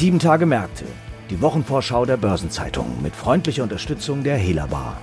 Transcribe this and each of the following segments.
Sieben Tage Märkte, die Wochenvorschau der Börsenzeitung mit freundlicher Unterstützung der Hela Bar.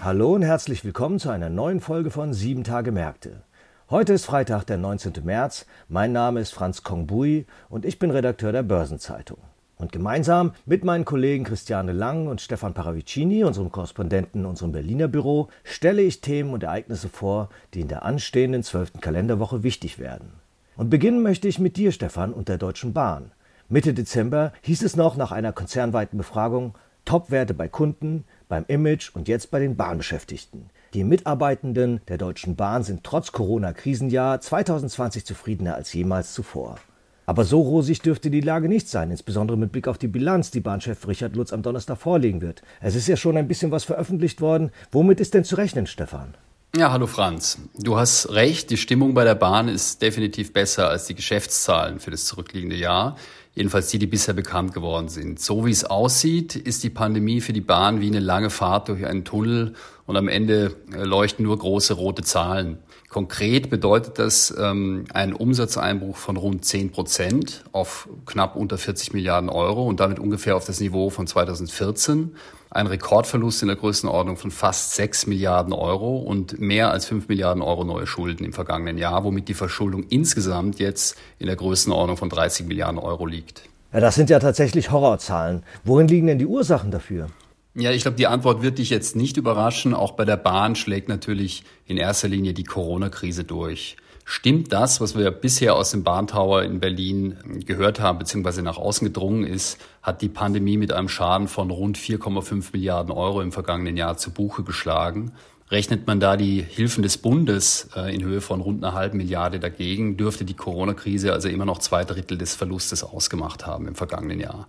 Hallo und herzlich willkommen zu einer neuen Folge von Sieben Tage Märkte. Heute ist Freitag, der 19. März. Mein Name ist Franz Kongbui und ich bin Redakteur der Börsenzeitung. Und gemeinsam mit meinen Kollegen Christiane Lang und Stefan Paravicini, unserem Korrespondenten in unserem Berliner Büro, stelle ich Themen und Ereignisse vor, die in der anstehenden zwölften Kalenderwoche wichtig werden. Und beginnen möchte ich mit dir, Stefan, und der Deutschen Bahn. Mitte Dezember hieß es noch nach einer konzernweiten Befragung Topwerte bei Kunden, beim Image und jetzt bei den Bahnbeschäftigten. Die Mitarbeitenden der Deutschen Bahn sind trotz Corona-Krisenjahr 2020 zufriedener als jemals zuvor. Aber so rosig dürfte die Lage nicht sein, insbesondere mit Blick auf die Bilanz, die Bahnchef Richard Lutz am Donnerstag vorlegen wird. Es ist ja schon ein bisschen was veröffentlicht worden. Womit ist denn zu rechnen, Stefan? Ja, hallo Franz. Du hast recht, die Stimmung bei der Bahn ist definitiv besser als die Geschäftszahlen für das zurückliegende Jahr. Jedenfalls die, die bisher bekannt geworden sind. So wie es aussieht, ist die Pandemie für die Bahn wie eine lange Fahrt durch einen Tunnel und am Ende äh, leuchten nur große rote Zahlen. Konkret bedeutet das ähm, einen Umsatzeinbruch von rund 10 Prozent auf knapp unter 40 Milliarden Euro und damit ungefähr auf das Niveau von 2014. Ein Rekordverlust in der Größenordnung von fast 6 Milliarden Euro und mehr als 5 Milliarden Euro neue Schulden im vergangenen Jahr, womit die Verschuldung insgesamt jetzt in der Größenordnung von 30 Milliarden Euro liegt. Ja, das sind ja tatsächlich Horrorzahlen. Worin liegen denn die Ursachen dafür? Ja, ich glaube, die Antwort wird dich jetzt nicht überraschen. Auch bei der Bahn schlägt natürlich in erster Linie die Corona-Krise durch. Stimmt das, was wir bisher aus dem Bahntower in Berlin gehört haben, beziehungsweise nach außen gedrungen ist, hat die Pandemie mit einem Schaden von rund 4,5 Milliarden Euro im vergangenen Jahr zu Buche geschlagen. Rechnet man da die Hilfen des Bundes äh, in Höhe von rund einer halben Milliarde dagegen, dürfte die Corona-Krise also immer noch zwei Drittel des Verlustes ausgemacht haben im vergangenen Jahr.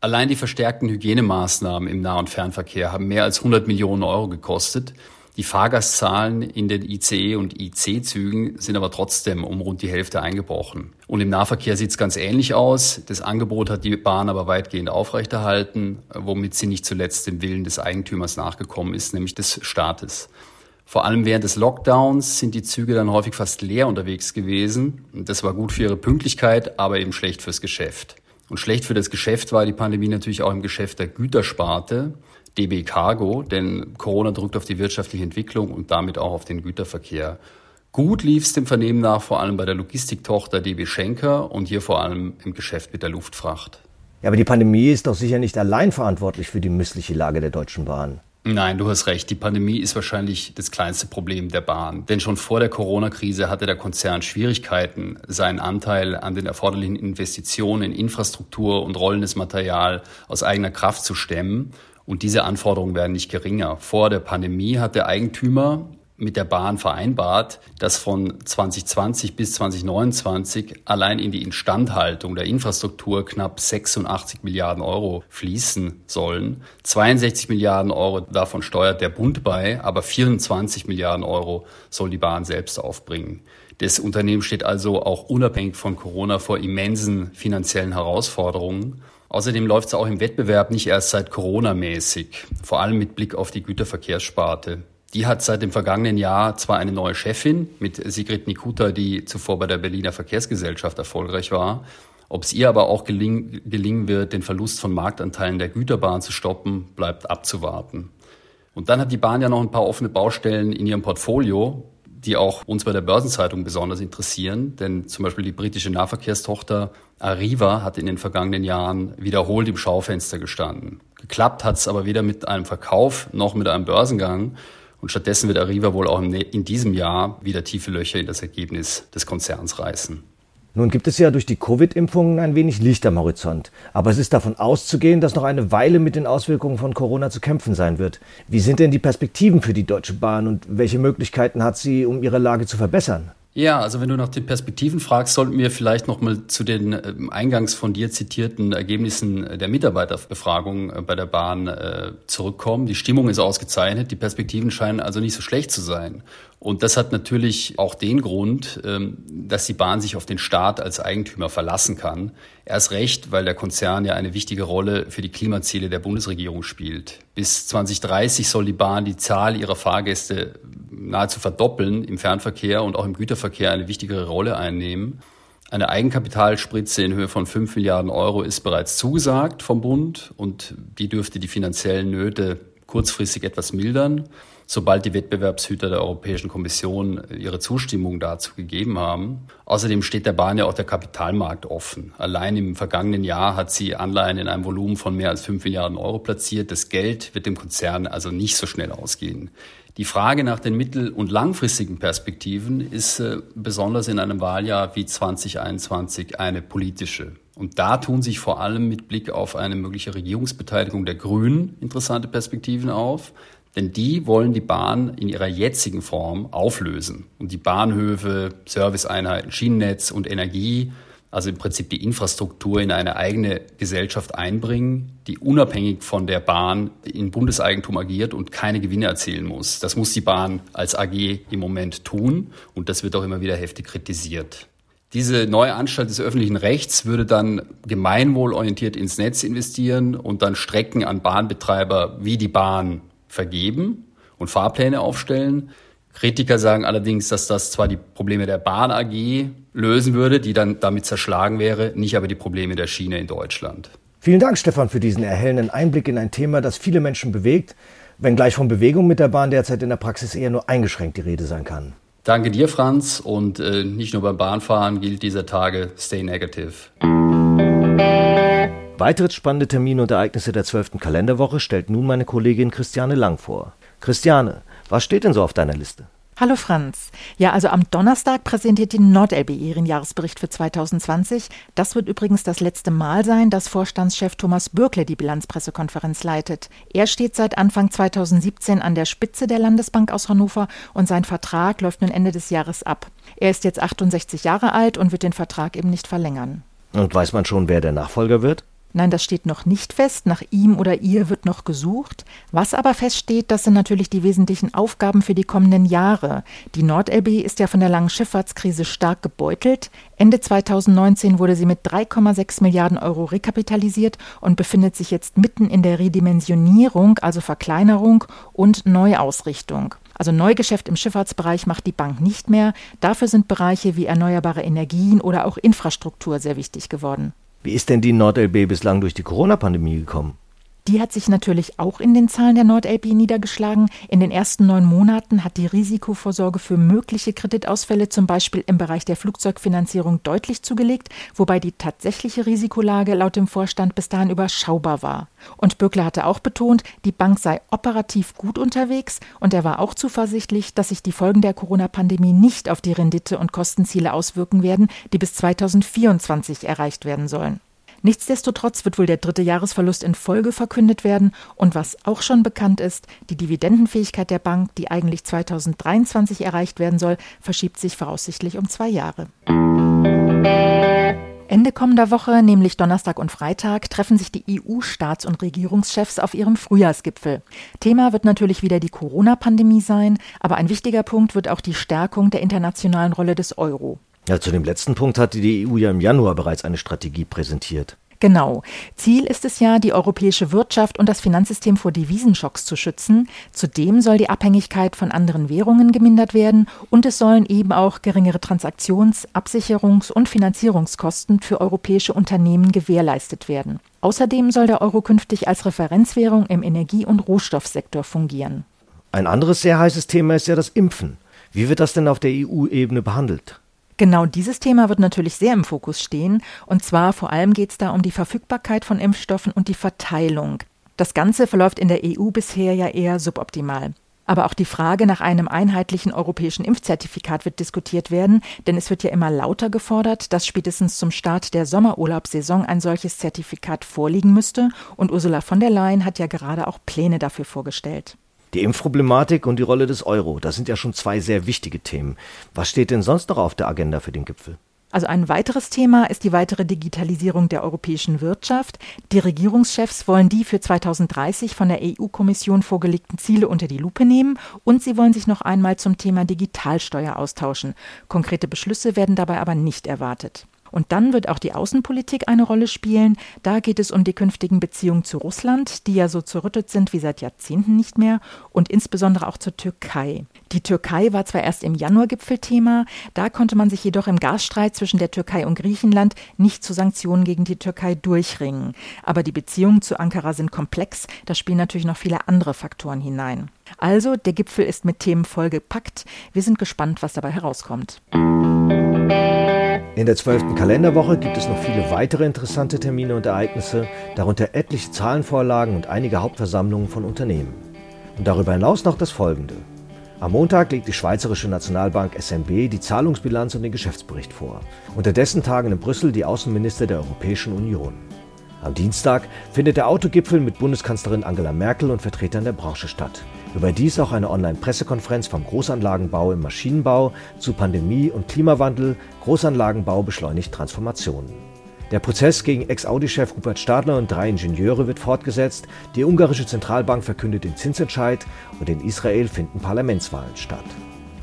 Allein die verstärkten Hygienemaßnahmen im Nah- und Fernverkehr haben mehr als 100 Millionen Euro gekostet. Die Fahrgastzahlen in den ICE und IC-Zügen sind aber trotzdem um rund die Hälfte eingebrochen. Und im Nahverkehr sieht es ganz ähnlich aus. Das Angebot hat die Bahn aber weitgehend aufrechterhalten, womit sie nicht zuletzt dem Willen des Eigentümers nachgekommen ist, nämlich des Staates. Vor allem während des Lockdowns sind die Züge dann häufig fast leer unterwegs gewesen. Das war gut für ihre Pünktlichkeit, aber eben schlecht fürs Geschäft. Und schlecht für das Geschäft war die Pandemie natürlich auch im Geschäft der Gütersparte, DB Cargo, denn Corona drückt auf die wirtschaftliche Entwicklung und damit auch auf den Güterverkehr. Gut lief es dem Vernehmen nach vor allem bei der Logistiktochter DB Schenker und hier vor allem im Geschäft mit der Luftfracht. Ja, aber die Pandemie ist doch sicher nicht allein verantwortlich für die missliche Lage der Deutschen Bahn. Nein, du hast recht. Die Pandemie ist wahrscheinlich das kleinste Problem der Bahn. Denn schon vor der Corona-Krise hatte der Konzern Schwierigkeiten, seinen Anteil an den erforderlichen Investitionen in Infrastruktur und rollendes Material aus eigener Kraft zu stemmen. Und diese Anforderungen werden nicht geringer. Vor der Pandemie hat der Eigentümer mit der Bahn vereinbart, dass von 2020 bis 2029 allein in die Instandhaltung der Infrastruktur knapp 86 Milliarden Euro fließen sollen. 62 Milliarden Euro davon steuert der Bund bei, aber 24 Milliarden Euro soll die Bahn selbst aufbringen. Das Unternehmen steht also auch unabhängig von Corona vor immensen finanziellen Herausforderungen. Außerdem läuft es auch im Wettbewerb nicht erst seit Corona mäßig, vor allem mit Blick auf die Güterverkehrssparte. Die hat seit dem vergangenen Jahr zwar eine neue Chefin mit Sigrid Nikuta, die zuvor bei der Berliner Verkehrsgesellschaft erfolgreich war. Ob es ihr aber auch geling, gelingen wird, den Verlust von Marktanteilen der Güterbahn zu stoppen, bleibt abzuwarten. Und dann hat die Bahn ja noch ein paar offene Baustellen in ihrem Portfolio, die auch uns bei der Börsenzeitung besonders interessieren. Denn zum Beispiel die britische Nahverkehrstochter Arriva hat in den vergangenen Jahren wiederholt im Schaufenster gestanden. Geklappt hat es aber weder mit einem Verkauf noch mit einem Börsengang. Und stattdessen wird Arriva wohl auch in diesem Jahr wieder tiefe Löcher in das Ergebnis des Konzerns reißen. Nun gibt es ja durch die Covid-Impfungen ein wenig Licht am Horizont. Aber es ist davon auszugehen, dass noch eine Weile mit den Auswirkungen von Corona zu kämpfen sein wird. Wie sind denn die Perspektiven für die Deutsche Bahn und welche Möglichkeiten hat sie, um ihre Lage zu verbessern? Ja, also wenn du nach den Perspektiven fragst, sollten wir vielleicht noch mal zu den äh, eingangs von dir zitierten Ergebnissen der Mitarbeiterbefragung äh, bei der Bahn äh, zurückkommen. Die Stimmung ist ausgezeichnet, die Perspektiven scheinen also nicht so schlecht zu sein. Und das hat natürlich auch den Grund, ähm, dass die Bahn sich auf den Staat als Eigentümer verlassen kann. Erst recht, weil der Konzern ja eine wichtige Rolle für die Klimaziele der Bundesregierung spielt. Bis 2030 soll die Bahn die Zahl ihrer Fahrgäste nahezu verdoppeln im Fernverkehr und auch im Güterverkehr eine wichtigere Rolle einnehmen. Eine Eigenkapitalspritze in Höhe von 5 Milliarden Euro ist bereits zugesagt vom Bund und die dürfte die finanziellen Nöte kurzfristig etwas mildern sobald die Wettbewerbshüter der Europäischen Kommission ihre Zustimmung dazu gegeben haben. Außerdem steht der Bahn ja auch der Kapitalmarkt offen. Allein im vergangenen Jahr hat sie Anleihen in einem Volumen von mehr als 5 Milliarden Euro platziert. Das Geld wird dem Konzern also nicht so schnell ausgehen. Die Frage nach den mittel- und langfristigen Perspektiven ist äh, besonders in einem Wahljahr wie 2021 eine politische. Und da tun sich vor allem mit Blick auf eine mögliche Regierungsbeteiligung der Grünen interessante Perspektiven auf. Denn die wollen die Bahn in ihrer jetzigen Form auflösen und die Bahnhöfe, Serviceeinheiten, Schienennetz und Energie, also im Prinzip die Infrastruktur in eine eigene Gesellschaft einbringen, die unabhängig von der Bahn in Bundeseigentum agiert und keine Gewinne erzielen muss. Das muss die Bahn als AG im Moment tun und das wird auch immer wieder heftig kritisiert. Diese neue Anstalt des öffentlichen Rechts würde dann gemeinwohlorientiert ins Netz investieren und dann Strecken an Bahnbetreiber wie die Bahn vergeben und Fahrpläne aufstellen. Kritiker sagen allerdings, dass das zwar die Probleme der Bahn AG lösen würde, die dann damit zerschlagen wäre, nicht aber die Probleme der Schiene in Deutschland. Vielen Dank, Stefan, für diesen erhellenden Einblick in ein Thema, das viele Menschen bewegt, wenngleich von Bewegung mit der Bahn derzeit in der Praxis eher nur eingeschränkt die Rede sein kann. Danke dir, Franz. Und äh, nicht nur beim Bahnfahren gilt dieser Tage Stay Negative. Weitere spannende Termine und Ereignisse der 12. Kalenderwoche stellt nun meine Kollegin Christiane Lang vor. Christiane, was steht denn so auf deiner Liste? Hallo Franz. Ja, also am Donnerstag präsentiert die NordLB ihren Jahresbericht für 2020. Das wird übrigens das letzte Mal sein, dass Vorstandschef Thomas Bürkle die Bilanzpressekonferenz leitet. Er steht seit Anfang 2017 an der Spitze der Landesbank aus Hannover und sein Vertrag läuft nun Ende des Jahres ab. Er ist jetzt 68 Jahre alt und wird den Vertrag eben nicht verlängern. Und weiß man schon, wer der Nachfolger wird? Nein, das steht noch nicht fest. Nach ihm oder ihr wird noch gesucht. Was aber feststeht, das sind natürlich die wesentlichen Aufgaben für die kommenden Jahre. Die NordLB ist ja von der langen Schifffahrtskrise stark gebeutelt. Ende 2019 wurde sie mit 3,6 Milliarden Euro rekapitalisiert und befindet sich jetzt mitten in der Redimensionierung, also Verkleinerung und Neuausrichtung. Also Neugeschäft im Schifffahrtsbereich macht die Bank nicht mehr. Dafür sind Bereiche wie erneuerbare Energien oder auch Infrastruktur sehr wichtig geworden. Wie ist denn die NordLB bislang durch die Corona-Pandemie gekommen? Die hat sich natürlich auch in den Zahlen der NordLB niedergeschlagen. In den ersten neun Monaten hat die Risikovorsorge für mögliche Kreditausfälle zum Beispiel im Bereich der Flugzeugfinanzierung deutlich zugelegt, wobei die tatsächliche Risikolage laut dem Vorstand bis dahin überschaubar war. Und Böckler hatte auch betont, die Bank sei operativ gut unterwegs und er war auch zuversichtlich, dass sich die Folgen der Corona-Pandemie nicht auf die Rendite- und Kostenziele auswirken werden, die bis 2024 erreicht werden sollen. Nichtsdestotrotz wird wohl der dritte Jahresverlust in Folge verkündet werden und was auch schon bekannt ist, die Dividendenfähigkeit der Bank, die eigentlich 2023 erreicht werden soll, verschiebt sich voraussichtlich um zwei Jahre. Ende kommender Woche, nämlich Donnerstag und Freitag, treffen sich die EU-Staats- und Regierungschefs auf ihrem Frühjahrsgipfel. Thema wird natürlich wieder die Corona-Pandemie sein, aber ein wichtiger Punkt wird auch die Stärkung der internationalen Rolle des Euro. Ja, zu dem letzten Punkt hatte die EU ja im Januar bereits eine Strategie präsentiert. Genau. Ziel ist es ja, die europäische Wirtschaft und das Finanzsystem vor Devisenschocks zu schützen. Zudem soll die Abhängigkeit von anderen Währungen gemindert werden und es sollen eben auch geringere Transaktions-, Absicherungs- und Finanzierungskosten für europäische Unternehmen gewährleistet werden. Außerdem soll der Euro künftig als Referenzwährung im Energie- und Rohstoffsektor fungieren. Ein anderes sehr heißes Thema ist ja das Impfen. Wie wird das denn auf der EU-Ebene behandelt? Genau dieses Thema wird natürlich sehr im Fokus stehen. Und zwar vor allem geht es da um die Verfügbarkeit von Impfstoffen und die Verteilung. Das Ganze verläuft in der EU bisher ja eher suboptimal. Aber auch die Frage nach einem einheitlichen europäischen Impfzertifikat wird diskutiert werden, denn es wird ja immer lauter gefordert, dass spätestens zum Start der Sommerurlaubssaison ein solches Zertifikat vorliegen müsste. Und Ursula von der Leyen hat ja gerade auch Pläne dafür vorgestellt. Die Impfproblematik und die Rolle des Euro, das sind ja schon zwei sehr wichtige Themen. Was steht denn sonst noch auf der Agenda für den Gipfel? Also ein weiteres Thema ist die weitere Digitalisierung der europäischen Wirtschaft. Die Regierungschefs wollen die für 2030 von der EU-Kommission vorgelegten Ziele unter die Lupe nehmen und sie wollen sich noch einmal zum Thema Digitalsteuer austauschen. Konkrete Beschlüsse werden dabei aber nicht erwartet. Und dann wird auch die Außenpolitik eine Rolle spielen. Da geht es um die künftigen Beziehungen zu Russland, die ja so zerrüttet sind wie seit Jahrzehnten nicht mehr, und insbesondere auch zur Türkei. Die Türkei war zwar erst im Januar-Gipfel Thema, da konnte man sich jedoch im Gasstreit zwischen der Türkei und Griechenland nicht zu Sanktionen gegen die Türkei durchringen. Aber die Beziehungen zu Ankara sind komplex, da spielen natürlich noch viele andere Faktoren hinein. Also, der Gipfel ist mit Themen vollgepackt. Wir sind gespannt, was dabei herauskommt. In der zwölften Kalenderwoche gibt es noch viele weitere interessante Termine und Ereignisse, darunter etliche Zahlenvorlagen und einige Hauptversammlungen von Unternehmen. Und darüber hinaus noch das Folgende. Am Montag legt die Schweizerische Nationalbank SNB die Zahlungsbilanz und den Geschäftsbericht vor. Unterdessen tagen in Brüssel die Außenminister der Europäischen Union. Am Dienstag findet der Autogipfel mit Bundeskanzlerin Angela Merkel und Vertretern der Branche statt. Überdies auch eine Online-Pressekonferenz vom Großanlagenbau im Maschinenbau zu Pandemie und Klimawandel. Großanlagenbau beschleunigt Transformationen. Der Prozess gegen Ex-Audi-Chef Rupert Stadler und drei Ingenieure wird fortgesetzt. Die ungarische Zentralbank verkündet den Zinsentscheid und in Israel finden Parlamentswahlen statt.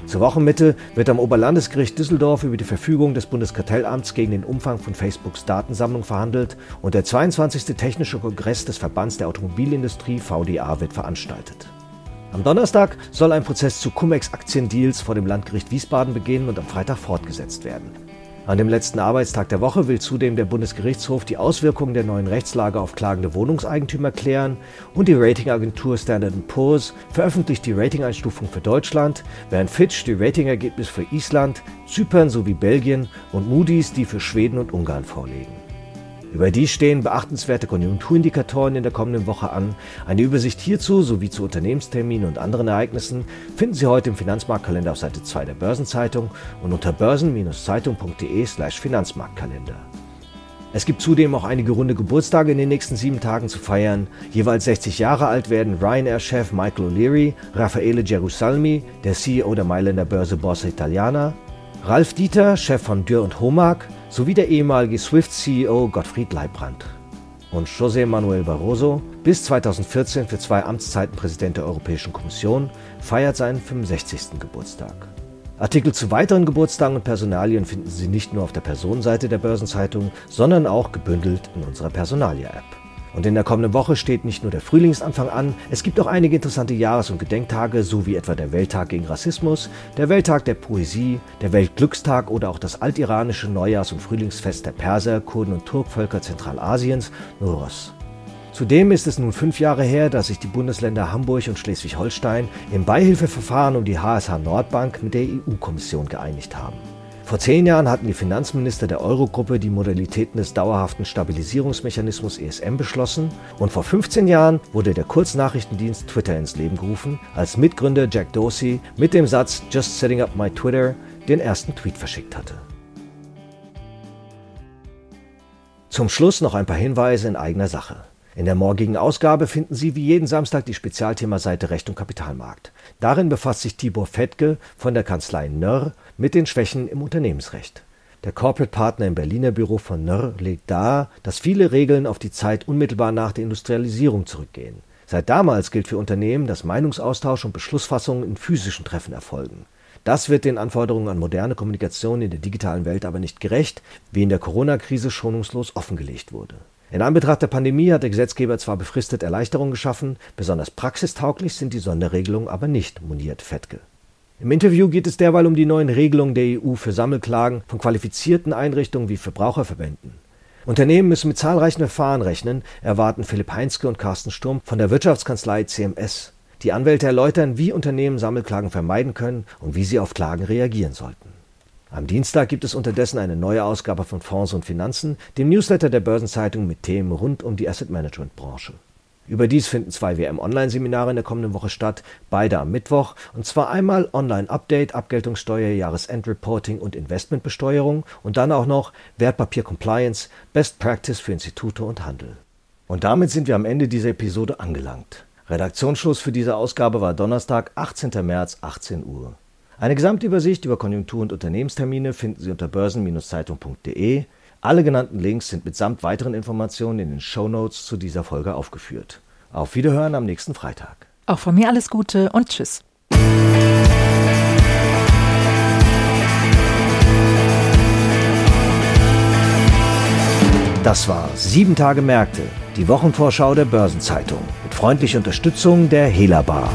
Zur Wochenmitte wird am Oberlandesgericht Düsseldorf über die Verfügung des Bundeskartellamts gegen den Umfang von Facebooks Datensammlung verhandelt und der 22. Technische Kongress des Verbands der Automobilindustrie VDA wird veranstaltet. Am Donnerstag soll ein Prozess zu Cum-Ex-Aktiendeals vor dem Landgericht Wiesbaden beginnen und am Freitag fortgesetzt werden. An dem letzten Arbeitstag der Woche will zudem der Bundesgerichtshof die Auswirkungen der neuen Rechtslage auf klagende Wohnungseigentümer klären und die Ratingagentur Standard Poor's veröffentlicht die Ratingeinstufung für Deutschland, während Fitch die Ratingergebnisse für Island, Zypern sowie Belgien und Moody's die für Schweden und Ungarn vorlegen. Über die stehen beachtenswerte Konjunkturindikatoren in der kommenden Woche an. Eine Übersicht hierzu sowie zu Unternehmensterminen und anderen Ereignissen finden Sie heute im Finanzmarktkalender auf Seite 2 der Börsenzeitung und unter börsen-zeitung.de/slash Finanzmarktkalender. Es gibt zudem auch einige runde Geburtstage in den nächsten sieben Tagen zu feiern. Jeweils 60 Jahre alt werden Ryanair-Chef Michael O'Leary, Raffaele Gerusalmi, der CEO der Mailänder Börse Borsa Italiana, Ralf Dieter, Chef von Dürr und Homag, sowie der ehemalige Swift-CEO Gottfried Leibrand. Und José Manuel Barroso, bis 2014 für zwei Amtszeiten Präsident der Europäischen Kommission, feiert seinen 65. Geburtstag. Artikel zu weiteren Geburtstagen und Personalien finden Sie nicht nur auf der Personenseite der Börsenzeitung, sondern auch gebündelt in unserer Personalia-App. Und in der kommenden Woche steht nicht nur der Frühlingsanfang an, es gibt auch einige interessante Jahres- und Gedenktage, so wie etwa der Welttag gegen Rassismus, der Welttag der Poesie, der Weltglückstag oder auch das altiranische Neujahrs- und Frühlingsfest der Perser, Kurden und Turkvölker Zentralasiens, Nuros. Zudem ist es nun fünf Jahre her, dass sich die Bundesländer Hamburg und Schleswig-Holstein im Beihilfeverfahren um die HSH Nordbank mit der EU-Kommission geeinigt haben. Vor zehn Jahren hatten die Finanzminister der Eurogruppe die Modalitäten des dauerhaften Stabilisierungsmechanismus ESM beschlossen und vor 15 Jahren wurde der Kurznachrichtendienst Twitter ins Leben gerufen, als Mitgründer Jack Dorsey mit dem Satz Just setting up my Twitter den ersten Tweet verschickt hatte. Zum Schluss noch ein paar Hinweise in eigener Sache. In der morgigen Ausgabe finden Sie wie jeden Samstag die Spezialthemaseite Recht und Kapitalmarkt. Darin befasst sich Tibor Fettke von der Kanzlei Nörr mit den Schwächen im Unternehmensrecht. Der Corporate Partner im Berliner Büro von Nörr legt dar, dass viele Regeln auf die Zeit unmittelbar nach der Industrialisierung zurückgehen. Seit damals gilt für Unternehmen, dass Meinungsaustausch und Beschlussfassungen in physischen Treffen erfolgen. Das wird den Anforderungen an moderne Kommunikation in der digitalen Welt aber nicht gerecht, wie in der Corona-Krise schonungslos offengelegt wurde. In Anbetracht der Pandemie hat der Gesetzgeber zwar befristet Erleichterungen geschaffen, besonders praxistauglich sind die Sonderregelungen aber nicht, moniert Fettke. Im Interview geht es derweil um die neuen Regelungen der EU für Sammelklagen von qualifizierten Einrichtungen wie Verbraucherverbänden. Unternehmen müssen mit zahlreichen Verfahren rechnen, erwarten Philipp Heinzke und Carsten Sturm von der Wirtschaftskanzlei CMS. Die Anwälte erläutern, wie Unternehmen Sammelklagen vermeiden können und wie sie auf Klagen reagieren sollten. Am Dienstag gibt es unterdessen eine neue Ausgabe von Fonds und Finanzen, dem Newsletter der Börsenzeitung mit Themen rund um die Asset Management Branche. Überdies finden zwei WM-Online-Seminare in der kommenden Woche statt, beide am Mittwoch, und zwar einmal Online-Update, Abgeltungssteuer, Jahresendreporting und Investmentbesteuerung und dann auch noch Wertpapier-Compliance, Best Practice für Institute und Handel. Und damit sind wir am Ende dieser Episode angelangt. Redaktionsschluss für diese Ausgabe war Donnerstag, 18. März, 18 Uhr. Eine Gesamtübersicht über Konjunktur- und Unternehmenstermine finden Sie unter börsen-zeitung.de. Alle genannten Links sind mitsamt weiteren Informationen in den Show Notes zu dieser Folge aufgeführt. Auf Wiederhören am nächsten Freitag. Auch von mir alles Gute und Tschüss. Das war Sieben Tage Märkte, die Wochenvorschau der Börsenzeitung mit freundlicher Unterstützung der Hela Bar.